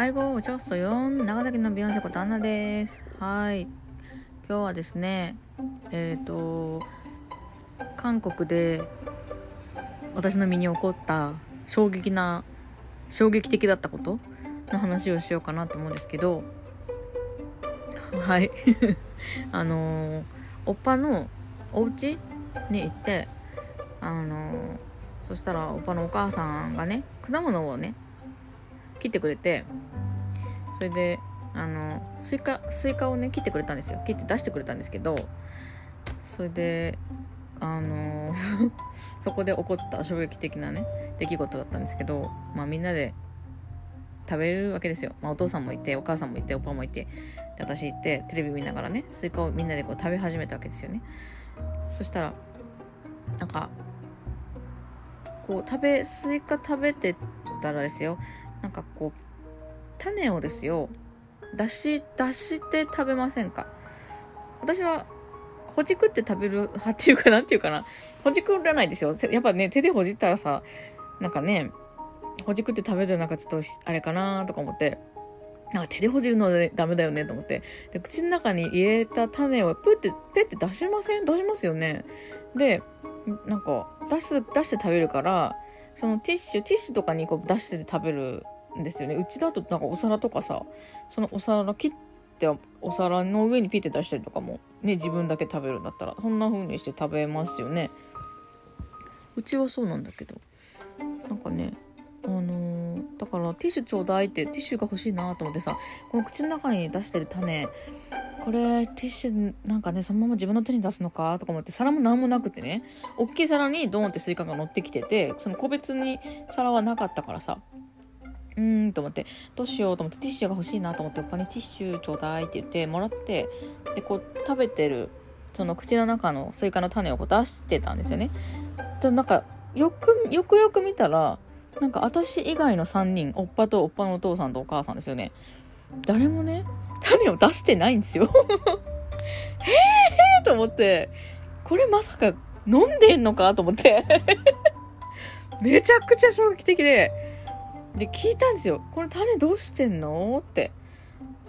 愛語をちょっそよん長崎のビヨンセことアンナですはい今日はですねえっ、と韓国で私の身に起こった衝撃な衝撃的だったことの話をしようかなと思うんですけどはいあのおっぱのお家に行ってあのそしたらおっぱのお母さんがね果物をね切ってくれてそれであのスイカスイカをね切ってくれたんですよ。切って出してくれたんですけどそれであの そこで起こった衝撃的なね出来事だったんですけど、まあ、みんなで食べるわけですよ、まあ、お父さんもいてお母さんもいて오빠 もいてで私行ってテレビ見ながらねスイカをみんなでこう食べ始めたわけですよね。そしたらなんかこう食べスイカ食べてたらですよ。なんかこう種をですよ出し出して食べませんか？私はほじくって食べる派っていうかなんていうかな？ほじくらないですよ。やっぱね手でほじったらさなんかねほじくって食べるなんかちょっとあれかなとか思ってなんか手でほじるのでダメだよねと思って。で口の中に入れた種をプってペって出しません？出しますよね。でなんか出す出して食べるからそのティッシュティッシュとかにこう出して食べるんですよね。うちだとなんかお皿とかさそのお皿切ってお皿の上にピッて出したりとかもね自分だけ食べるんだったらそんな風にして食べますよね。うちはそうなんだけど。なんかねあのー、だからティッシュちょうだいってティッシュが欲しいなと思ってさこの口の中に出してる種これティッシュなんかねそのまま自分の手に出すのかとか思って皿も何もなくてね大きい皿にドーンってスイカが乗ってきててその個別に皿はなかったからさうーんと思ってどうしようと思ってティッシュが欲しいなと思っておっぱにティッシュちょうだいって言ってもらってでこう食べてるその口の中のスイカの種をこう出してたんですよね。でなんかよくよくよく見たらなんか私以外の3人おっぱとおっぱのお父さんとお母さんですよね。誰もね種を出してないんですよ。へえと思って。これまさか飲んでんのかと思って。めちゃくちゃ衝撃的で。で聞いたんですよ。これ種どうしてんの？って。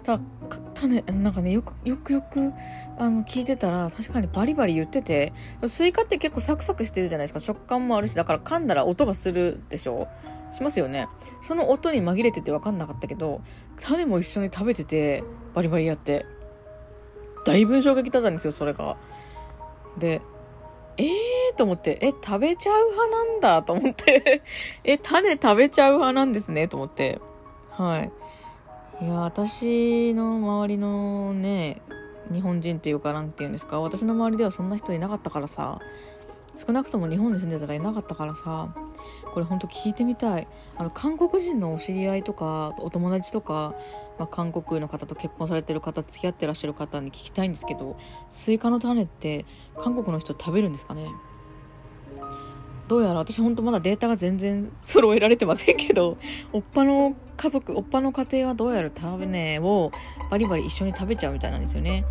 た種なんかねよくよくよくあの聞いてたら確かにバリバリ言ってて。スイカって結構サクサクしてるじゃないですか。食感もあるしだから噛んだら音がするでしょ？しますよね。その音に紛れてて分かんなかったけど種も一緒に食べててバリバリやって。だいぶ衝撃だったんですよそれが。でえーと思って、え、食べちゃう派なんだ？と思って。え、種食べちゃう派なんですね？と思って。はい。いや、私の周りのね、日本人っていうかなんていうんですか、私の周りではそんな人いなかったからさ、少なくとも日本に住んでたらいなかったからさ、これほんと聞いてみたい。あの、韓国人のお知り合いとか、お友達とか、まあ、韓国の方と結婚されてる方付き合ってらっしゃる方に聞きたいんですけどスイカの種って韓国の人食べるんですかね？どうやら私ほんとまだデータが全然揃えられてませんけどおっぱの家族おっぱの家庭はどうやら食べねをバリバリ一緒に食べちゃうみたいなんですよね。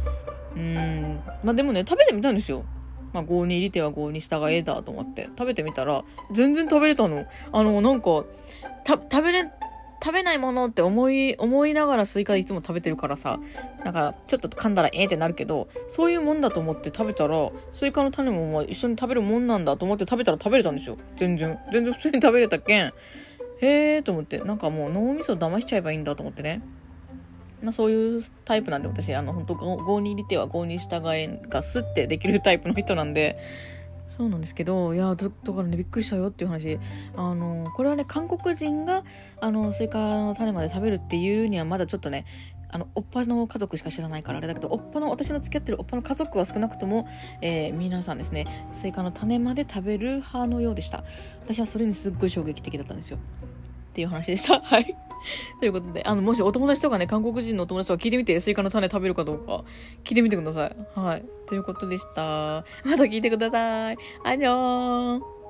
うん。まあでもね食べてみたんですよ。まあ、郷に入りては郷に従えだと思って食べてみたら全然食べれたのあのなんか食べれ食べないものって思い、思いながらスイカいつも食べてるからさ、なんかちょっと噛んだらええってなるけど、そういうもんだと思って食べたら、スイカの種もまあ一緒に食べるもんなんだと思って食べたら食べれたんですよ。全然。全然普通に食べれたけん。へえと思って、なんかもう脳みそ騙しちゃえばいいんだと思ってね。まあそういうタイプなんで、私、あの、本当郷に入りては郷に従えがスッてできるタイプの人なんで、そうなんですけどいやだからねびっくりしたよっていう話。あのこれはね韓国人があのスイカの種まで食べるっていうにはまだちょっとねあのおっぱの家族しか知らないからあれだけどおっぱの私の付き合ってるおっぱの家族は少なくとも、えー、皆さんですねスイカの種まで食べる派のようでした。私はそれにすっごい衝撃的だったんですよ。っていう話でした。はい。ということで、あの、もしお友達とかね、韓国人のお友達とか聞いてみて、スイカの種食べるかどうか、聞いてみてください。はい。ということでした。また聞いてください。안녕。